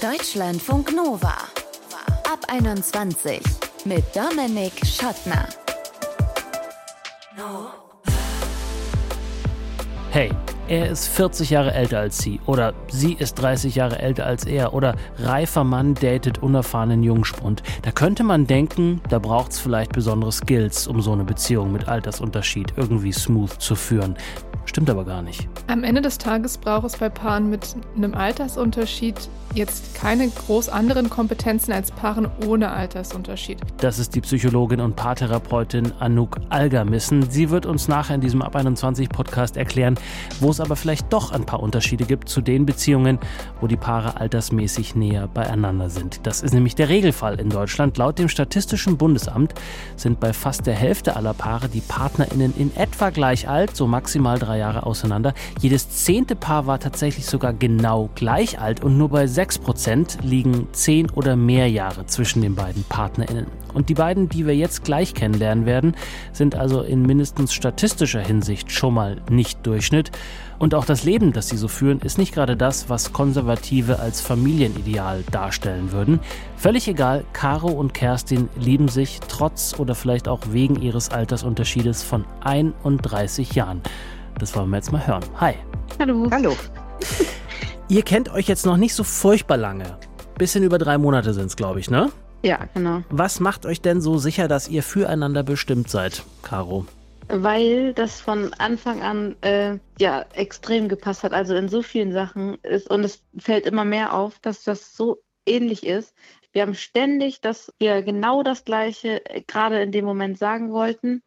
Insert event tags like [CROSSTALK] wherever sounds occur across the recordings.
Deutschlandfunk Nova. Ab 21 mit Dominik Schottner. Hey, er ist 40 Jahre älter als sie oder sie ist 30 Jahre älter als er oder reifer Mann datet unerfahrenen Jungspund. Da könnte man denken, da braucht es vielleicht besondere Skills, um so eine Beziehung mit Altersunterschied irgendwie smooth zu führen. Stimmt aber gar nicht. Am Ende des Tages braucht es bei Paaren mit einem Altersunterschied jetzt keine groß anderen Kompetenzen als Paaren ohne Altersunterschied. Das ist die Psychologin und Paartherapeutin Anouk Algermissen. Sie wird uns nachher in diesem Ab 21 Podcast erklären, wo es aber vielleicht doch ein paar Unterschiede gibt zu den Beziehungen, wo die Paare altersmäßig näher beieinander sind. Das ist nämlich der Regelfall in Deutschland. Laut dem Statistischen Bundesamt sind bei fast der Hälfte aller Paare die PartnerInnen in etwa gleich alt, so maximal drei Jahre auseinander. Jedes zehnte Paar war tatsächlich sogar genau gleich alt und nur bei 6% liegen 10 oder mehr Jahre zwischen den beiden PartnerInnen. Und die beiden, die wir jetzt gleich kennenlernen werden, sind also in mindestens statistischer Hinsicht schon mal nicht Durchschnitt. Und auch das Leben, das sie so führen, ist nicht gerade das, was Konservative als Familienideal darstellen würden. Völlig egal, Caro und Kerstin lieben sich trotz oder vielleicht auch wegen ihres Altersunterschiedes von 31 Jahren. Das wollen wir jetzt mal hören. Hi. Hallo. Hallo. [LAUGHS] Ihr kennt euch jetzt noch nicht so furchtbar lange. Bisschen über drei Monate sind es, glaube ich, ne? Ja, genau. Was macht euch denn so sicher, dass ihr füreinander bestimmt seid, Caro? Weil das von Anfang an äh, ja extrem gepasst hat. Also in so vielen Sachen ist und es fällt immer mehr auf, dass das so ähnlich ist. Wir haben ständig, dass wir genau das Gleiche äh, gerade in dem Moment sagen wollten.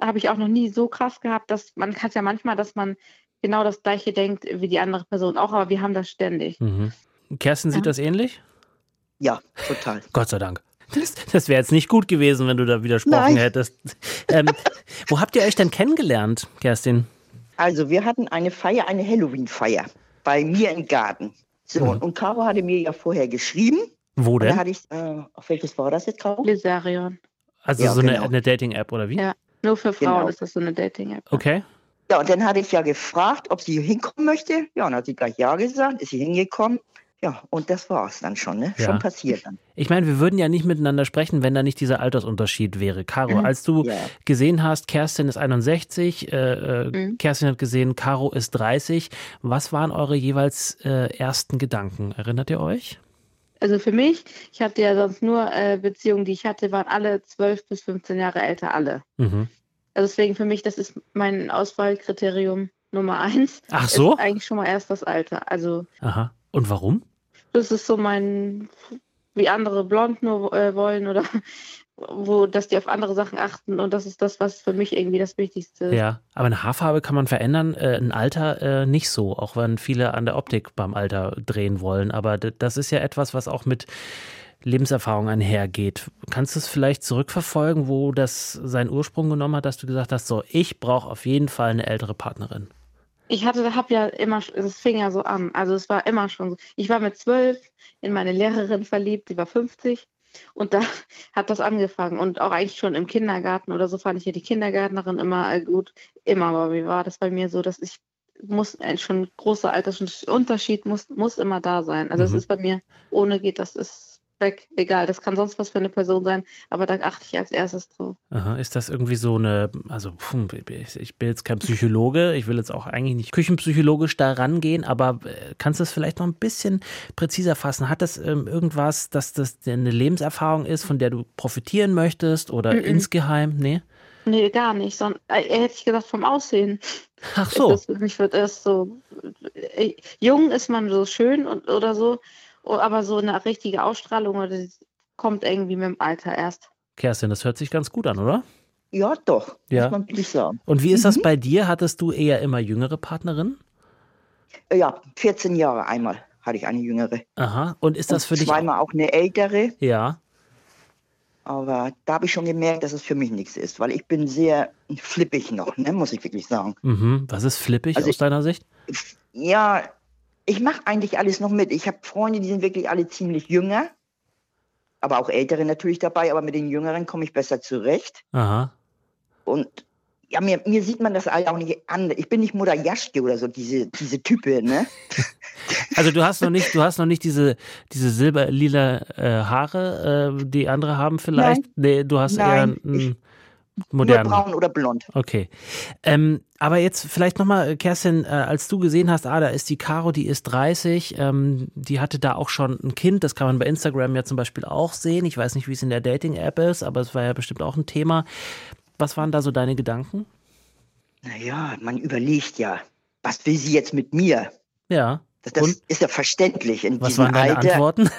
Habe ich auch noch nie so krass gehabt, dass man hat ja manchmal, dass man genau das Gleiche denkt wie die andere Person auch, aber wir haben das ständig. Mhm. Kerstin sieht Ja. das ähnlich? Ja, total. Gott sei Dank. Das, das wäre jetzt nicht gut gewesen, wenn du da widersprochen Nein. hättest. Ähm, wo habt ihr euch denn kennengelernt, Kerstin? Also wir hatten eine Feier, eine Halloween-Feier bei mir im Garten. So, Mhm. und Caro hatte mir ja vorher geschrieben. Wo Und da denn? hatte ich, äh, auf welches war das jetzt, Caro? Lisarion. Also Ja, so eine, genau. eine Dating-App oder wie? Ja. Nur für Frauen Genau. ist das so eine Dating-App. Okay. Ja, und dann hatte ich ja gefragt, ob sie hinkommen möchte. Ja, und hat sie gleich Ja gesagt, ist sie hingekommen. Ja, und das war's dann schon, ne? Ja. Schon passiert dann. Ich meine, wir würden ja nicht miteinander sprechen, wenn da nicht dieser Altersunterschied wäre. Caro, Mhm. als du Ja. gesehen hast, Kerstin ist 61, äh, äh, Mhm. Kerstin hat gesehen, Caro ist 30. Was waren eure jeweils äh, ersten Gedanken? Erinnert ihr euch? Also für mich, ich hatte ja sonst nur äh, Beziehungen, die ich hatte, waren alle 12 bis 15 Jahre älter, alle. Mhm. Also deswegen für mich, das ist mein Auswahlkriterium Nummer eins. Ach so? Ist eigentlich schon mal erst das Alter. Also Aha. Und warum? das ist so mein, wie andere blond nur äh, wollen oder wo, dass die auf andere Sachen achten und das ist das, was für mich irgendwie das Wichtigste ist. Ja, aber eine Haarfarbe kann man verändern, äh, ein Alter äh, nicht so, auch wenn viele an der Optik beim Alter drehen wollen. Aber das ist ja etwas, was auch mit Lebenserfahrung einhergeht. Kannst du es vielleicht zurückverfolgen, wo das seinen Ursprung genommen hat, dass du gesagt hast, so, ich brauche auf jeden Fall eine ältere Partnerin? Ich hatte, habe ja immer, es fing ja so an. Also es war immer schon so. Ich war mit zwölf in meine Lehrerin verliebt, die war 50. Und da [LAUGHS] hat das angefangen. Und auch eigentlich schon im Kindergarten oder so fand ich ja die Kindergärtnerin immer äh, gut. Immer, aber wie war das bei mir so, dass ich muss ein schon großer Altersunterschied muss, muss immer da sein. Also es Mhm. ist bei mir, ohne geht das ist weg. Egal, das kann sonst was für eine Person sein, aber da achte ich als erstes drauf. Aha, ist das irgendwie so eine, also ich- bin jetzt kein Psychologe, ich will jetzt auch eigentlich nicht küchenpsychologisch da rangehen, aber äh, kannst du es vielleicht noch ein bisschen präziser fassen? Hat das ähm, irgendwas, dass das eine Lebenserfahrung ist, von der du profitieren möchtest oder Mhm. insgeheim? Nee? Nee, gar nicht. Sondern, äh, hätte ich gesagt, vom Aussehen. Ach so. Das, mich wird erst so, äh, jung ist man so schön und, oder so, aber so eine richtige Ausstrahlung oder das kommt irgendwie mit dem Alter erst. Kerstin, das hört sich ganz gut an, oder? Ja, doch. Ja. Muss man wirklich sagen. Und wie ist das bei dir? Hattest du eher immer jüngere Partnerinnen? Ja, 14 Jahre einmal hatte ich eine jüngere. Aha. Und ist das Und für dich? Zweimal auch eine ältere. Ja. Aber da habe ich schon gemerkt, dass es für mich nichts ist, weil ich bin sehr flippig noch, ne, muss ich wirklich sagen. Mhm. Was ist flippig Also aus ich- deiner Sicht? Ja, ich mache eigentlich alles noch mit. Ich habe Freunde, die sind wirklich alle ziemlich jünger, aber auch ältere natürlich dabei, aber mit den Jüngeren komme ich besser zurecht. Aha. Und ja, mir, mir sieht man das auch nicht an. Ich bin nicht Mutter Jaschke oder so, diese, diese Type, ne? [LAUGHS] Also du hast noch nicht, du hast noch nicht diese, diese silberlila äh, Haare, äh, die andere haben vielleicht. Nein. Nee, du hast Nein, eher einen modernen. Nur braun oder blond. Okay. Ähm, aber jetzt vielleicht nochmal, Kerstin, äh, als du gesehen hast, ah, da ist die Caro, die ist 30, ähm, die hatte da auch schon ein Kind, das kann man bei Instagram ja zum Beispiel auch sehen. Ich weiß nicht, wie es in der Dating-App ist, aber es war ja bestimmt auch ein Thema. Was waren da so deine Gedanken? Naja, man überlegt ja, was will sie jetzt mit mir? Ja. Das, das ist ja verständlich in Was diesem waren deine Alter. Antworten?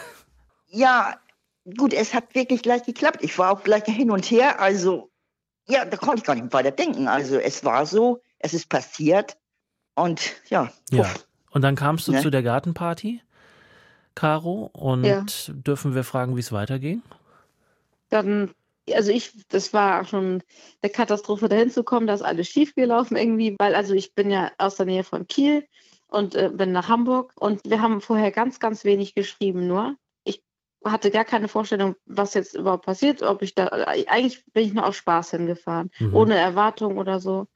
Ja, gut, es hat wirklich gleich geklappt. Ich war auch gleich hin und her. Also, ja, da konnte ich gar nicht weiter denken. Also, es war so, es ist passiert. Und ja, Ja. puff. Und dann kamst du Ne? zu der Gartenparty, Caro, und Ja. dürfen wir fragen, wie es weiterging? Dann, also ich, das war schon eine Katastrophe, dahin zu kommen, da ist alles schief gelaufen irgendwie, weil also ich bin ja aus der Nähe von Kiel und äh, bin nach Hamburg und wir haben vorher ganz, ganz wenig geschrieben nur. Hatte gar keine Vorstellung, was jetzt überhaupt passiert, ob ich da, eigentlich bin ich nur auf Spaß hingefahren, Mhm. ohne Erwartung oder so.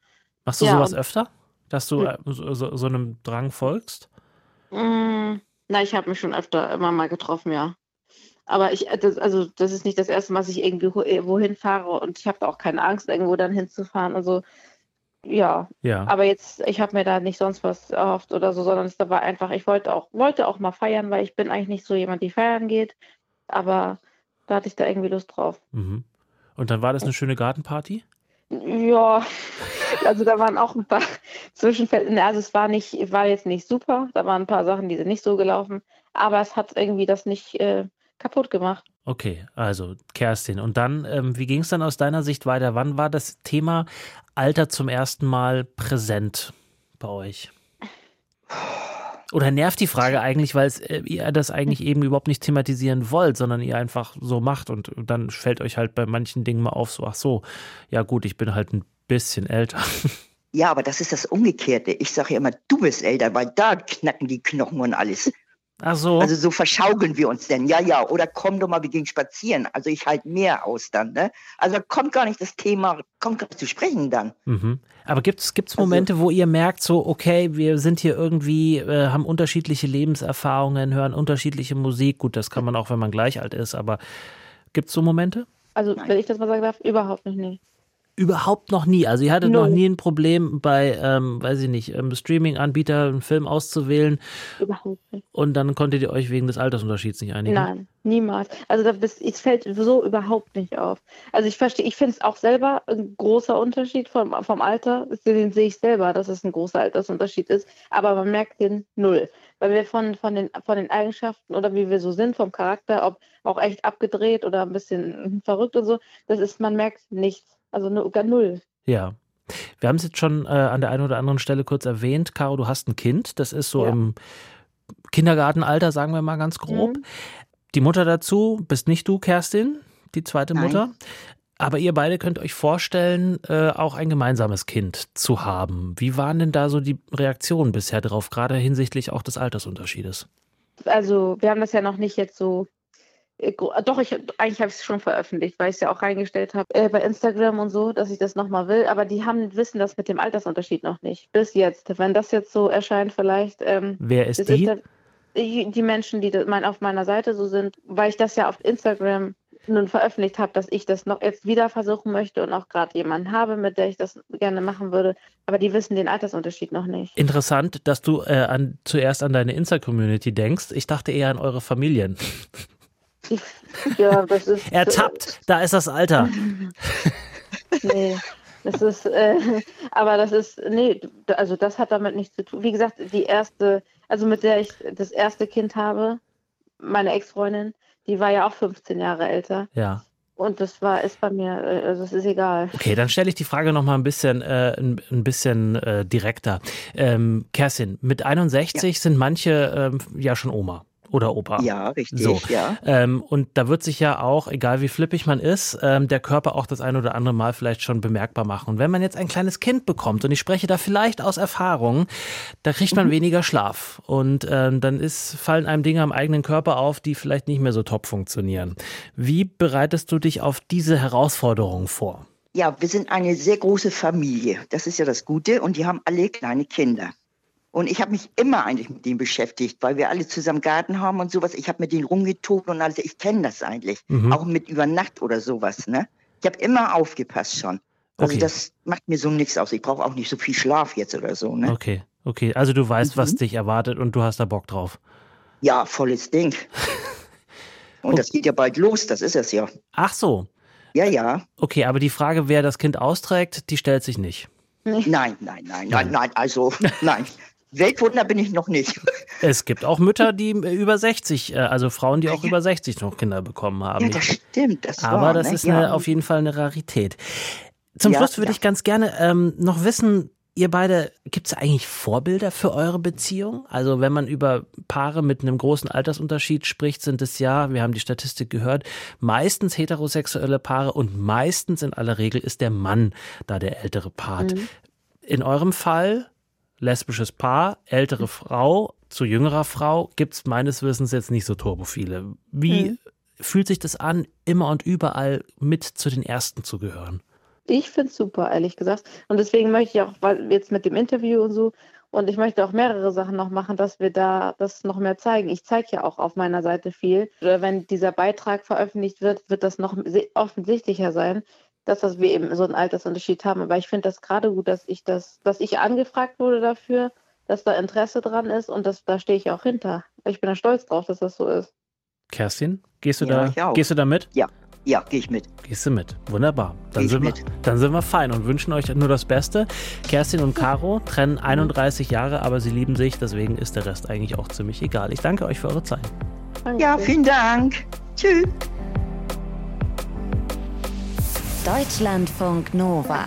Machst du Ja, sowas öfter? Dass du Mhm. äh, so, so, so einem Drang folgst? Mm, na, ich habe mich schon öfter immer mal getroffen, ja. Aber ich, äh, das, also das ist nicht das erste Mal, dass ich irgendwie äh, wohin fahre und ich habe da auch keine Angst, irgendwo dann hinzufahren. Also ja, Ja. aber jetzt, ich habe mir da nicht sonst was erhofft oder so, sondern es war einfach, ich wollte auch, wollte auch mal feiern, weil ich bin eigentlich nicht so jemand, die feiern geht. Aber da hatte ich da irgendwie Lust drauf. Mhm. Und dann war das eine schöne Gartenparty? Ja, also da waren auch ein paar [LAUGHS] Zwischenfälle. Also es war nicht, war jetzt nicht super. Da waren ein paar Sachen, die sind nicht so gelaufen. Aber es hat irgendwie das nicht äh, kaputt gemacht. Okay, also Kerstin. Und dann, ähm, wie ging es dann aus deiner Sicht weiter? Wann war das Thema Alter zum ersten Mal präsent bei euch? Oder nervt die Frage eigentlich, weil äh, ihr das eigentlich eben überhaupt nicht thematisieren wollt, sondern ihr einfach so macht und dann fällt euch halt bei manchen Dingen mal auf, so, ach so, ja gut, ich bin halt ein bisschen älter. Ja, aber das ist das Umgekehrte. Ich sage ja immer, du bist älter, weil da knacken die Knochen und alles. Ach so. Also so verschaukeln wir uns denn. Ja, ja. Oder komm doch mal, wir gehen spazieren. Also ich halte mehr aus dann. Ne? Also da kommt gar nicht das Thema, kommt gar nicht zu sprechen dann. Mhm. Aber gibt es Also Momente, wo ihr merkt, so, okay, wir sind hier irgendwie, äh, haben unterschiedliche Lebenserfahrungen, hören unterschiedliche Musik? Gut, das kann man auch, wenn man gleich alt ist, aber gibt es so Momente? Also, Nein. wenn ich das mal sagen darf, überhaupt nicht. Nee. Überhaupt noch nie. Also ihr hattet Null. noch nie ein Problem bei, ähm, weiß ich nicht, ähm, Streaming-Anbieter einen Film auszuwählen Überhaupt nicht. und dann konntet ihr euch wegen des Altersunterschieds nicht einigen. Nein, niemals. Also da bist, es fällt so überhaupt nicht auf. Also ich verstehe, ich finde es auch selber ein großer Unterschied vom, vom Alter. Den sehe ich selber, dass es ein großer Altersunterschied ist. Aber man merkt den null. Weil wir von, von, den, von den Eigenschaften oder wie wir so sind, vom Charakter, ob auch echt abgedreht oder ein bisschen verrückt und so, das ist, man merkt nichts. Also nur, gar null. Ja. Wir haben es jetzt schon äh, an der einen oder anderen Stelle kurz erwähnt. Caro, du hast ein Kind. Das ist so Ja. im Kindergartenalter, sagen wir mal ganz grob. Mhm. Die Mutter dazu bist nicht du, Kerstin, die zweite Nein. Mutter. Aber ihr beide könnt euch vorstellen, äh, auch ein gemeinsames Kind zu haben. Wie waren denn da so die Reaktionen bisher drauf, gerade hinsichtlich auch des Altersunterschiedes? Also wir haben das ja noch nicht jetzt so. Äh, gro- Doch, ich, eigentlich habe ich es schon veröffentlicht, weil ich es ja auch reingestellt habe äh, bei Instagram und so, dass ich das nochmal will. Aber die haben wissen das mit dem Altersunterschied noch nicht. Bis jetzt. Wenn das jetzt so erscheint, vielleicht. Ähm, Wer ist die? dann- die, die Menschen, die das, mein, auf meiner Seite so sind, weil ich das ja auf Instagram nun veröffentlicht habe, dass ich das noch jetzt wieder versuchen möchte und auch gerade jemanden habe, mit der ich das gerne machen würde. Aber die wissen den Altersunterschied noch nicht. Interessant, dass du äh, an, zuerst an deine Insta-Community denkst. Ich dachte eher an eure Familien. [LAUGHS] [LAUGHS] Ja, das ist. Ertappt, da ist das Alter. [LAUGHS] Nee, das ist, äh, aber das ist, nee, also das hat damit nichts zu tun. Wie gesagt, die erste, also mit der ich das erste Kind habe, meine Ex-Freundin, die war ja auch 15 Jahre älter. Ja. Und das war, ist bei mir, äh, also es ist egal. Okay, dann stelle ich die Frage noch mal ein bisschen, äh, ein, bisschen äh, direkter. Ähm, Kerstin, mit 61 sind manche ähm, ja schon Oma oder Opa. Ja, richtig, So. ja. Ähm, und da wird sich ja auch, egal wie flippig man ist, ähm, der Körper auch das ein oder andere Mal vielleicht schon bemerkbar machen. Und wenn man jetzt ein kleines Kind bekommt, und ich spreche da vielleicht aus Erfahrung, da kriegt man weniger Schlaf. Und ähm, dann ist, fallen einem Dinge am eigenen Körper auf, die vielleicht nicht mehr so top funktionieren. Wie bereitest du dich auf diese Herausforderung vor? Ja, wir sind eine sehr große Familie. Das ist ja das Gute. Und die haben alle kleine Kinder. Und ich habe mich immer eigentlich mit denen beschäftigt, weil wir alle zusammen Garten haben und sowas. Ich habe mit denen rumgetobt und alles. Ich kenne das eigentlich. Mhm. Auch mit über Nacht oder sowas. Ne? Ich habe immer aufgepasst schon. Also okay. das macht mir so nichts aus. Ich brauche auch nicht so viel Schlaf jetzt oder so. Ne? Okay, okay. Also du weißt, mhm. was dich erwartet und du hast da Bock drauf. Ja, volles Ding. [LAUGHS] und okay. das geht ja bald los, das ist es ja. Ach so. Ja, ja. Okay, aber die Frage, wer das Kind austrägt, die stellt sich nicht. Nein, nein, nein, nein, nein, also [LAUGHS] nein. Weltwunder bin ich noch nicht. [LAUGHS] Es gibt auch Mütter, die über 60, äh, also Frauen, die auch über 60 noch Kinder bekommen haben. Ja, das stimmt. Das Aber war, das ne? ist eine, auf jeden Fall eine Rarität. Zum ja, Schluss würde ja. ich ganz gerne ähm, noch wissen, ihr beide, gibt es eigentlich Vorbilder für eure Beziehung? Also wenn man über Paare mit einem großen Altersunterschied spricht, sind es ja, wir haben die Statistik gehört, meistens heterosexuelle Paare und meistens in aller Regel ist der Mann da der ältere Part. Mhm. In eurem Fall, lesbisches Paar, ältere Frau zu jüngerer Frau, gibt es meines Wissens jetzt nicht so turbophile. Wie mhm. fühlt sich das an, immer und überall mit zu den Ersten zu gehören? Ich finde es super, ehrlich gesagt. Und deswegen möchte ich auch, weil jetzt mit dem Interview und so, und ich möchte auch mehrere Sachen noch machen, dass wir da das noch mehr zeigen. Ich zeige ja auch auf meiner Seite viel. Wenn dieser Beitrag veröffentlicht wird, wird das noch offensichtlicher sein, dass das wir eben so einen Altersunterschied haben. Aber ich finde das gerade gut, dass ich das, dass ich angefragt wurde dafür, dass da Interesse dran ist und das, da stehe ich auch hinter. Ich bin da stolz drauf, dass das so ist. Kerstin, gehst du ja, da, gehst du da mit? Ja. Ja, gehe ich mit. Gehst du mit? Wunderbar. Dann sind, wir, dann sind wir fein und wünschen euch nur das Beste. Kerstin und Caro trennen 31 Jahre, aber sie lieben sich, deswegen ist der Rest eigentlich auch ziemlich egal. Ich danke euch für eure Zeit. Danke. Ja, vielen Dank. Tschüss. Deutschlandfunk Nova.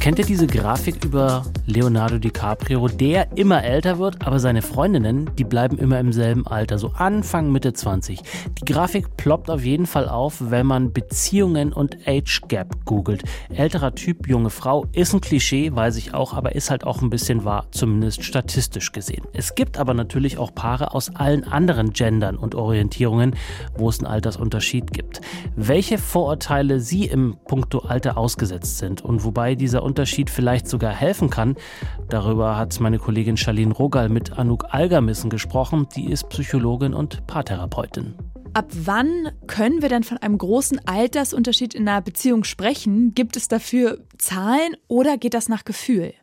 Kennt ihr diese Grafik über Leonardo DiCaprio, der immer älter wird, aber seine Freundinnen, die bleiben immer im selben Alter, so Anfang, Mitte 20. Die Grafik ploppt auf jeden Fall auf, wenn man Beziehungen und Age Gap googelt. Älterer Typ, junge Frau, ist ein Klischee, weiß ich auch, aber ist halt auch ein bisschen wahr, zumindest statistisch gesehen. Es gibt aber natürlich auch Paare aus allen anderen Gendern und Orientierungen, wo es einen Altersunterschied gibt. Welche Vorurteile sie im Punkto Alter ausgesetzt sind und wobei dieser Unterschied vielleicht sogar helfen kann, Darüber hat meine Kollegin Charlene Rogal mit Anouk Algermissen gesprochen. Die ist Psychologin und Paartherapeutin. Ab wann können wir denn von einem großen Altersunterschied in einer Beziehung sprechen? Gibt es dafür Zahlen oder geht das nach Gefühl?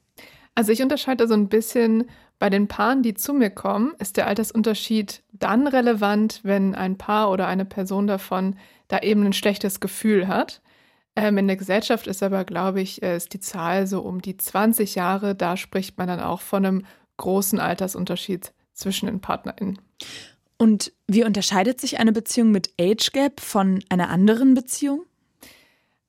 Also ich unterscheide so ein bisschen bei den Paaren, die zu mir kommen, ist der Altersunterschied dann relevant, wenn ein Paar oder eine Person davon da eben ein schlechtes Gefühl hat. Ähm, in der Gesellschaft ist aber, glaube ich, äh, ist die Zahl so um die 20 Jahre. Da spricht man dann auch von einem großen Altersunterschied zwischen den PartnerInnen. Und wie unterscheidet sich eine Beziehung mit Age Gap von einer anderen Beziehung?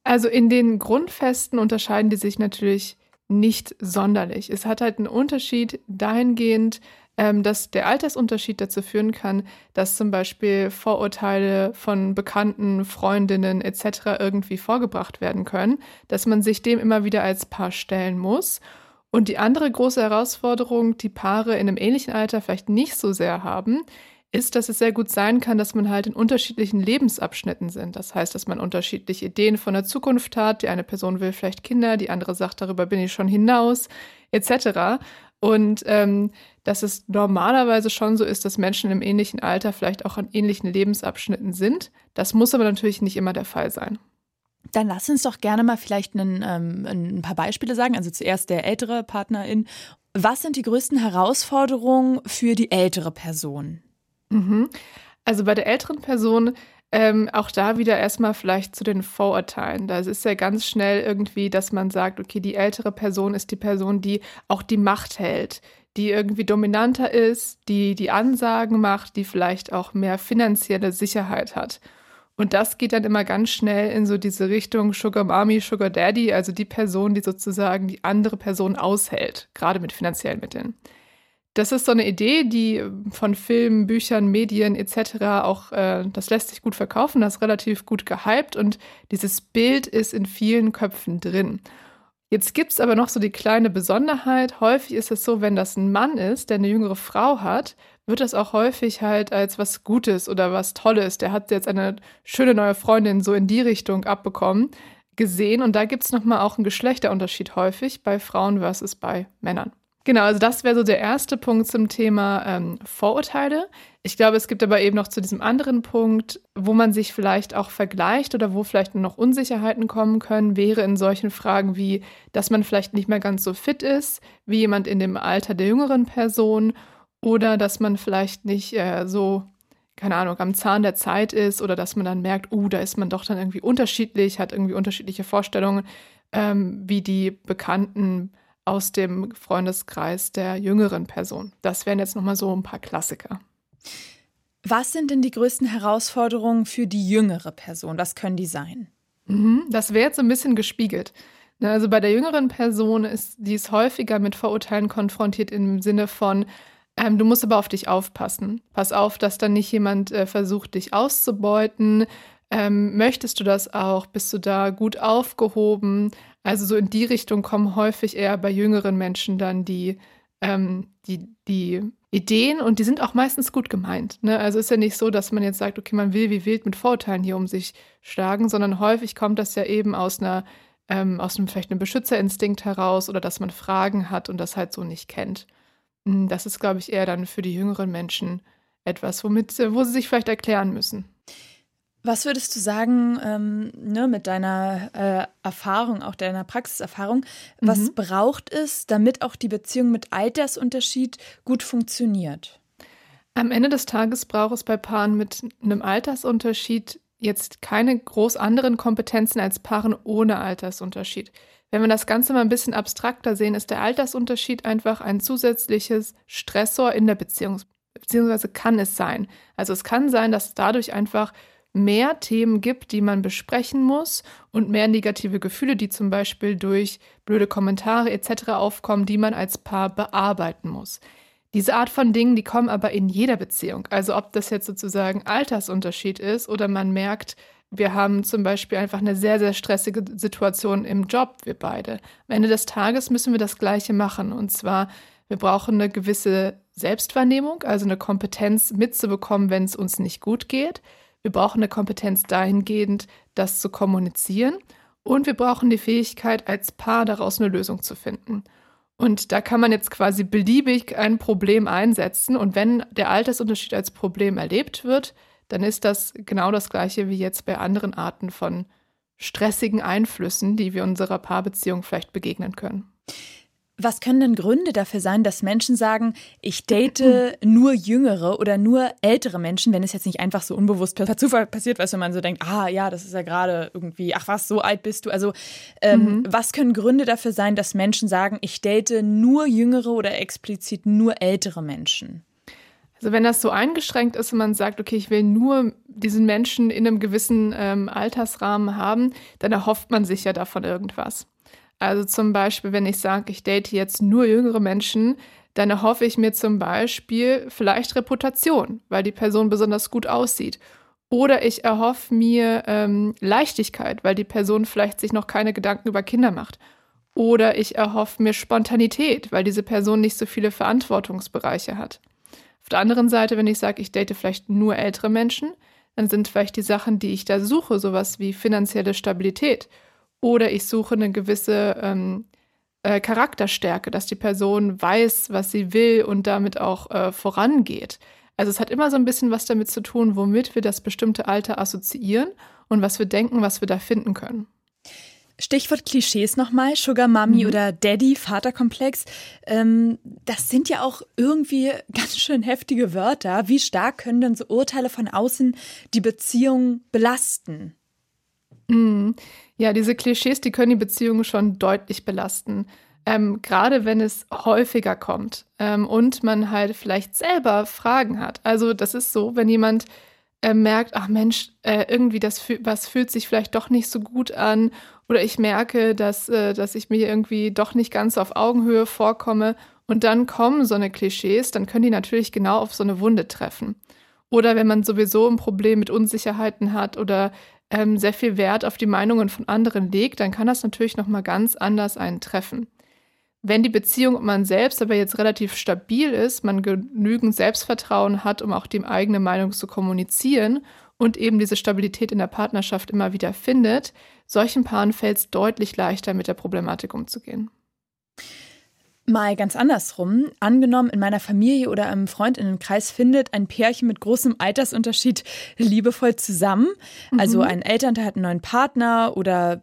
Also in den Grundfesten unterscheiden die sich natürlich nicht sonderlich. Es hat halt einen Unterschied dahingehend, ähm, dass der Altersunterschied dazu führen kann, dass zum Beispiel Vorurteile von Bekannten, Freundinnen etc. irgendwie vorgebracht werden können, dass man sich dem immer wieder als Paar stellen muss. Und die andere große Herausforderung, die Paare in einem ähnlichen Alter vielleicht nicht so sehr haben, ist, dass es sehr gut sein kann, dass man halt in unterschiedlichen Lebensabschnitten sind. Das heißt, dass man unterschiedliche Ideen von der Zukunft hat. Die eine Person will vielleicht Kinder, die andere sagt, darüber bin ich schon hinaus, etc. Und ähm, dass es normalerweise schon so ist, dass Menschen im ähnlichen Alter vielleicht auch an ähnlichen Lebensabschnitten sind. Das muss aber natürlich nicht immer der Fall sein. Dann lass uns doch gerne mal vielleicht einen, ähm, ein paar Beispiele sagen. Also zuerst der ältere Partnerin. Was sind die größten Herausforderungen für die ältere Person? Mhm. Also bei der älteren Person ähm, auch da wieder erstmal vielleicht zu den Vorurteilen. Da ist ja ganz schnell irgendwie, dass man sagt, okay, die ältere Person ist die Person, die auch die Macht hält, die irgendwie dominanter ist, die die Ansagen macht, die vielleicht auch mehr finanzielle Sicherheit hat. Und das geht dann immer ganz schnell in so diese Richtung Sugar Mommy, Sugar Daddy, also die Person, die sozusagen die andere Person aushält, gerade mit finanziellen Mitteln. Das ist so eine Idee, die von Filmen, Büchern, Medien etc. auch, äh, das lässt sich gut verkaufen, das ist relativ gut gehypt und dieses Bild ist in vielen Köpfen drin. Jetzt gibt es aber noch so die kleine Besonderheit. Häufig ist es so, wenn das ein Mann ist, der eine jüngere Frau hat, wird das auch häufig halt als was Gutes oder was Tolles. Der hat jetzt eine schöne neue Freundin so in die Richtung abbekommen, gesehen. Und da gibt es nochmal auch einen Geschlechterunterschied häufig bei Frauen versus bei Männern. Genau, also das wäre so der erste Punkt zum Thema ähm, Vorurteile. Ich glaube, es gibt aber eben noch zu diesem anderen Punkt, wo man sich vielleicht auch vergleicht oder wo vielleicht noch Unsicherheiten kommen können, wäre in solchen Fragen wie, dass man vielleicht nicht mehr ganz so fit ist wie jemand in dem Alter der jüngeren Person oder dass man vielleicht nicht äh, so, keine Ahnung, am Zahn der Zeit ist oder dass man dann merkt, uh, da ist man doch dann irgendwie unterschiedlich, hat irgendwie unterschiedliche Vorstellungen, ähm, wie die Bekannten aus dem Freundeskreis der jüngeren Person. Das wären jetzt nochmal so ein paar Klassiker. Was sind denn die größten Herausforderungen für die jüngere Person? Was können die sein? Mhm, das wäre jetzt so ein bisschen gespiegelt. Ne, also bei der jüngeren Person ist dies häufiger mit Vorurteilen konfrontiert im Sinne von, ähm, du musst aber auf dich aufpassen. Pass auf, dass dann nicht jemand äh, versucht, dich auszubeuten. Ähm, möchtest du das auch? Bist du da gut aufgehoben? Also so in die Richtung kommen häufig eher bei jüngeren Menschen dann die, ähm, die, die Ideen und die sind auch meistens gut gemeint. Ne? Also ist ja nicht so, dass man jetzt sagt, okay, man will wie wild mit Vorurteilen hier um sich schlagen, sondern häufig kommt das ja eben aus einer, ähm, aus einem vielleicht einem Beschützerinstinkt heraus oder dass man Fragen hat und das halt so nicht kennt. Hm, das ist, glaube ich, eher dann für die jüngeren Menschen etwas, womit, wo sie sich vielleicht erklären müssen. Was würdest du sagen, ähm, ne, mit deiner äh, Erfahrung, auch deiner Praxiserfahrung, was mhm. braucht es, damit auch die Beziehung mit Altersunterschied gut funktioniert? Am Ende des Tages braucht es bei Paaren mit einem Altersunterschied jetzt keine groß anderen Kompetenzen als Paaren ohne Altersunterschied. Wenn wir das Ganze mal ein bisschen abstrakter sehen, ist der Altersunterschied einfach ein zusätzliches Stressor in der Beziehung, beziehungsweise kann es sein. Also es kann sein, dass dadurch einfach mehr Themen gibt, die man besprechen muss und mehr negative Gefühle, die zum Beispiel durch blöde Kommentare etc. aufkommen, die man als Paar bearbeiten muss. Diese Art von Dingen, die kommen aber in jeder Beziehung. Also ob das jetzt sozusagen Altersunterschied ist oder man merkt, wir haben zum Beispiel einfach eine sehr, sehr stressige Situation im Job, wir beide. Am Ende des Tages müssen wir das Gleiche machen. Und zwar, wir brauchen eine gewisse Selbstwahrnehmung, also eine Kompetenz mitzubekommen, wenn es uns nicht gut geht. Wir brauchen eine Kompetenz dahingehend, das zu kommunizieren. Und wir brauchen die Fähigkeit, als Paar daraus eine Lösung zu finden. Und da kann man jetzt quasi beliebig ein Problem einsetzen. Und wenn der Altersunterschied als Problem erlebt wird, dann ist das genau das gleiche wie jetzt bei anderen Arten von stressigen Einflüssen, die wir unserer Paarbeziehung vielleicht begegnen können. Was können denn Gründe dafür sein, dass Menschen sagen, ich date nur jüngere oder nur ältere Menschen, wenn es jetzt nicht einfach so unbewusst per Zufall passiert, du, wenn man so denkt, ah ja, das ist ja gerade irgendwie, ach was, so alt bist du. Also ähm, mhm. was können Gründe dafür sein, dass Menschen sagen, ich date nur jüngere oder explizit nur ältere Menschen? Also wenn das so eingeschränkt ist und man sagt, okay, ich will nur diesen Menschen in einem gewissen ähm, Altersrahmen haben, dann erhofft man sich ja davon irgendwas. Also zum Beispiel, wenn ich sage, ich date jetzt nur jüngere Menschen, dann erhoffe ich mir zum Beispiel vielleicht Reputation, weil die Person besonders gut aussieht. Oder ich erhoffe mir ähm, Leichtigkeit, weil die Person vielleicht sich noch keine Gedanken über Kinder macht. Oder ich erhoffe mir Spontanität, weil diese Person nicht so viele Verantwortungsbereiche hat. Auf der anderen Seite, wenn ich sage, ich date vielleicht nur ältere Menschen, dann sind vielleicht die Sachen, die ich da suche, sowas wie finanzielle Stabilität oder ich suche eine gewisse ähm, äh, Charakterstärke, dass die Person weiß, was sie will und damit auch äh, vorangeht. Also es hat immer so ein bisschen was damit zu tun, womit wir das bestimmte Alter assoziieren und was wir denken, was wir da finden können. Stichwort Klischees nochmal, Sugar Mami mhm. oder Daddy, Vaterkomplex. Ähm, das sind ja auch irgendwie ganz schön heftige Wörter. Wie stark können denn so Urteile von außen die Beziehung belasten? Mhm. Ja, diese Klischees, die können die Beziehungen schon deutlich belasten. Ähm, Gerade wenn es häufiger kommt ähm, und man halt vielleicht selber Fragen hat. Also das ist so, wenn jemand äh, merkt, ach Mensch, äh, irgendwie das was fühlt sich vielleicht doch nicht so gut an oder ich merke, dass, äh, dass ich mir irgendwie doch nicht ganz auf Augenhöhe vorkomme und dann kommen so eine Klischees, dann können die natürlich genau auf so eine Wunde treffen. Oder wenn man sowieso ein Problem mit Unsicherheiten hat oder ähm, sehr viel Wert auf die Meinungen von anderen legt, dann kann das natürlich nochmal ganz anders einen treffen. Wenn die Beziehung man selbst aber jetzt relativ stabil ist, man genügend Selbstvertrauen hat, um auch die eigene Meinung zu kommunizieren und eben diese Stabilität in der Partnerschaft immer wieder findet, solchen Paaren fällt es deutlich leichter, mit der Problematik umzugehen. Mal ganz andersrum. Angenommen, in meiner Familie oder im Freundinnenkreis findet ein Pärchen mit großem Altersunterschied liebevoll zusammen. Mhm. Also ein Elternteil hat einen neuen Partner oder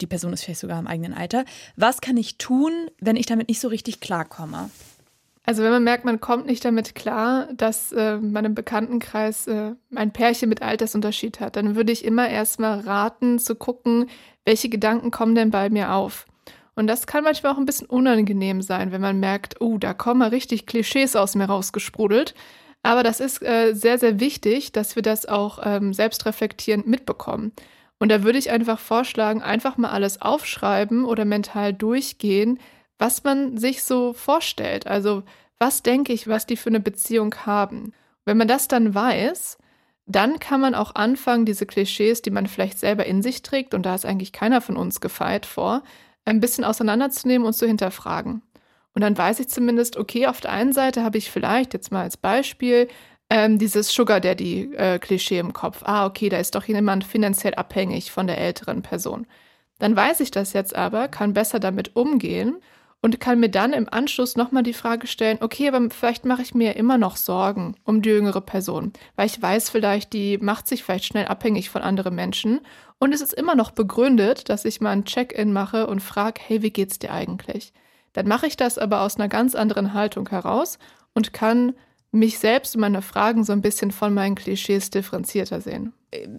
die Person ist vielleicht sogar im eigenen Alter. Was kann ich tun, wenn ich damit nicht so richtig klarkomme? Also wenn man merkt, man kommt nicht damit klar, dass äh, man im Bekanntenkreis äh, ein Pärchen mit Altersunterschied hat, dann würde ich immer erstmal raten zu gucken, welche Gedanken kommen denn bei mir auf. Und das kann manchmal auch ein bisschen unangenehm sein, wenn man merkt, oh, da kommen mal richtig Klischees aus mir rausgesprudelt. Aber das ist äh, sehr, sehr wichtig, dass wir das auch ähm, selbstreflektierend mitbekommen. Und da würde ich einfach vorschlagen, einfach mal alles aufschreiben oder mental durchgehen, was man sich so vorstellt. Also, was denke ich, was die für eine Beziehung haben. Wenn man das dann weiß, dann kann man auch anfangen, diese Klischees, die man vielleicht selber in sich trägt, und da ist eigentlich keiner von uns gefeit vor, ein bisschen auseinanderzunehmen und zu hinterfragen. Und dann weiß ich zumindest, okay, auf der einen Seite habe ich vielleicht, jetzt mal als Beispiel, ähm, dieses Sugar Daddy-Klischee äh, im Kopf. Ah, okay, da ist doch jemand finanziell abhängig von der älteren Person. Dann weiß ich das jetzt aber, kann besser damit umgehen und kann mir dann im Anschluss nochmal die Frage stellen, okay, aber vielleicht mache ich mir immer noch Sorgen um die jüngere Person, weil ich weiß vielleicht, die macht sich vielleicht schnell abhängig von anderen Menschen und es ist immer noch begründet, dass ich mal ein Check-in mache und frage, hey, wie geht's dir eigentlich? Dann mache ich das aber aus einer ganz anderen Haltung heraus und kann mich selbst und meine Fragen so ein bisschen von meinen Klischees differenzierter sehen.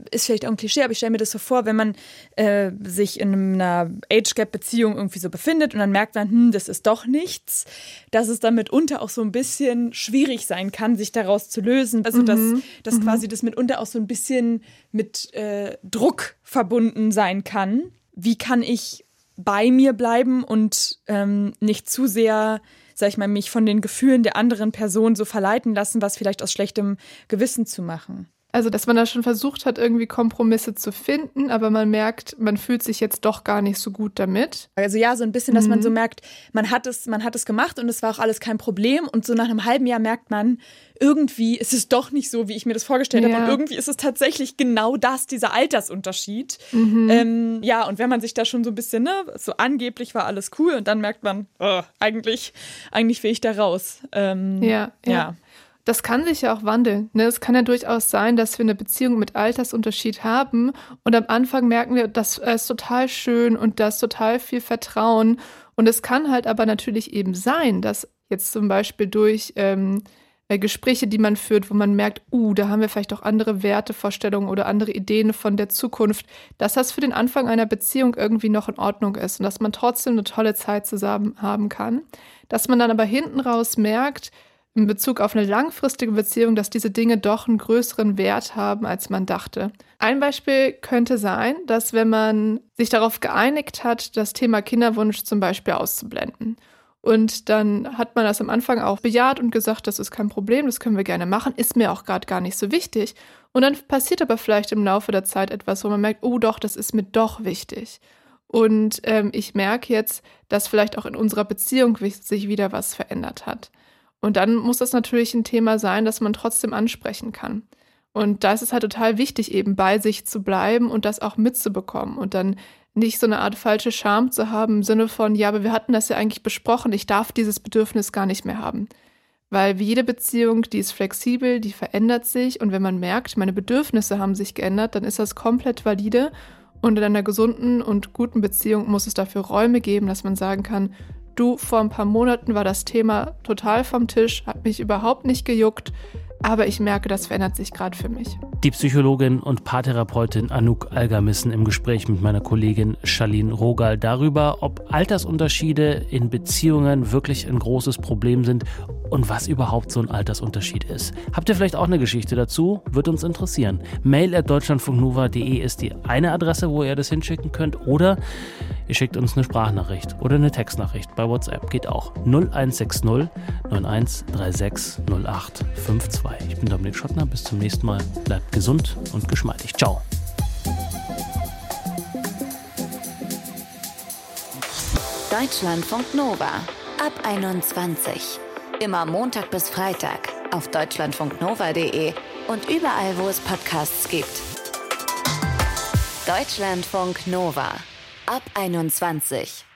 Ist vielleicht auch ein Klischee, aber ich stelle mir das so vor, wenn man äh, sich in einer Age-Gap-Beziehung irgendwie so befindet und dann merkt man, hm, das ist doch nichts, dass es dann mitunter auch so ein bisschen schwierig sein kann, sich daraus zu lösen. Also, dass, mhm. dass mhm. quasi das mitunter auch so ein bisschen mit äh, Druck verbunden sein kann. Wie kann ich bei mir bleiben und ähm, nicht zu sehr sag ich mal, mich von den Gefühlen der anderen Person so verleiten lassen, was vielleicht aus schlechtem Gewissen zu machen. Also, dass man da schon versucht hat, irgendwie Kompromisse zu finden, aber man merkt, man fühlt sich jetzt doch gar nicht so gut damit. Also ja, so ein bisschen, dass mhm. man so merkt, man hat es, man hat es gemacht und es war auch alles kein Problem. Und so nach einem halben Jahr merkt man, irgendwie ist es doch nicht so, wie ich mir das vorgestellt ja. habe. Und irgendwie ist es tatsächlich genau das, dieser Altersunterschied. Mhm. Ähm, ja, und wenn man sich da schon so ein bisschen, ne, so angeblich war alles cool und dann merkt man, oh, eigentlich, eigentlich will ich da raus. Ähm, ja. ja. ja das kann sich ja auch wandeln. Ne? Es kann ja durchaus sein, dass wir eine Beziehung mit Altersunterschied haben und am Anfang merken wir, das ist total schön und das ist total viel Vertrauen. Und es kann halt aber natürlich eben sein, dass jetzt zum Beispiel durch ähm, äh, Gespräche, die man führt, wo man merkt, uh, da haben wir vielleicht auch andere Wertevorstellungen oder andere Ideen von der Zukunft, dass das für den Anfang einer Beziehung irgendwie noch in Ordnung ist und dass man trotzdem eine tolle Zeit zusammen haben kann. Dass man dann aber hinten raus merkt, in Bezug auf eine langfristige Beziehung, dass diese Dinge doch einen größeren Wert haben, als man dachte. Ein Beispiel könnte sein, dass wenn man sich darauf geeinigt hat, das Thema Kinderwunsch zum Beispiel auszublenden. Und dann hat man das am Anfang auch bejaht und gesagt, das ist kein Problem, das können wir gerne machen, ist mir auch gerade gar nicht so wichtig. Und dann passiert aber vielleicht im Laufe der Zeit etwas, wo man merkt, oh doch, das ist mir doch wichtig. Und ähm, ich merke jetzt, dass vielleicht auch in unserer Beziehung sich wieder was verändert hat. Und dann muss das natürlich ein Thema sein, das man trotzdem ansprechen kann. Und da ist es halt total wichtig, eben bei sich zu bleiben und das auch mitzubekommen und dann nicht so eine Art falsche Scham zu haben im Sinne von, ja, aber wir hatten das ja eigentlich besprochen, ich darf dieses Bedürfnis gar nicht mehr haben. Weil wie jede Beziehung, die ist flexibel, die verändert sich und wenn man merkt, meine Bedürfnisse haben sich geändert, dann ist das komplett valide und in einer gesunden und guten Beziehung muss es dafür Räume geben, dass man sagen kann, du, vor ein paar Monaten war das Thema total vom Tisch, hat mich überhaupt nicht gejuckt, aber ich merke, das verändert sich gerade für mich. Die Psychologin und Paartherapeutin Anouk Algermissen im Gespräch mit meiner Kollegin Charlene Rogal darüber, ob Altersunterschiede in Beziehungen wirklich ein großes Problem sind und was überhaupt so ein Altersunterschied ist. Habt ihr vielleicht auch eine Geschichte dazu? Wird uns interessieren. Mail at deutschlandfunknova.de ist die eine Adresse, wo ihr das hinschicken könnt oder Ihr schickt uns eine Sprachnachricht oder eine Textnachricht bei WhatsApp. Geht auch 0160 9136 0852 vorbei. Ich bin Dominik Schottner, bis zum nächsten Mal. Bleibt gesund und geschmeidig. Ciao. Deutschlandfunk Nova ab 21. Immer Montag bis Freitag auf deutschlandfunknova.de und überall, wo es Podcasts gibt. Deutschlandfunk Nova ab 21.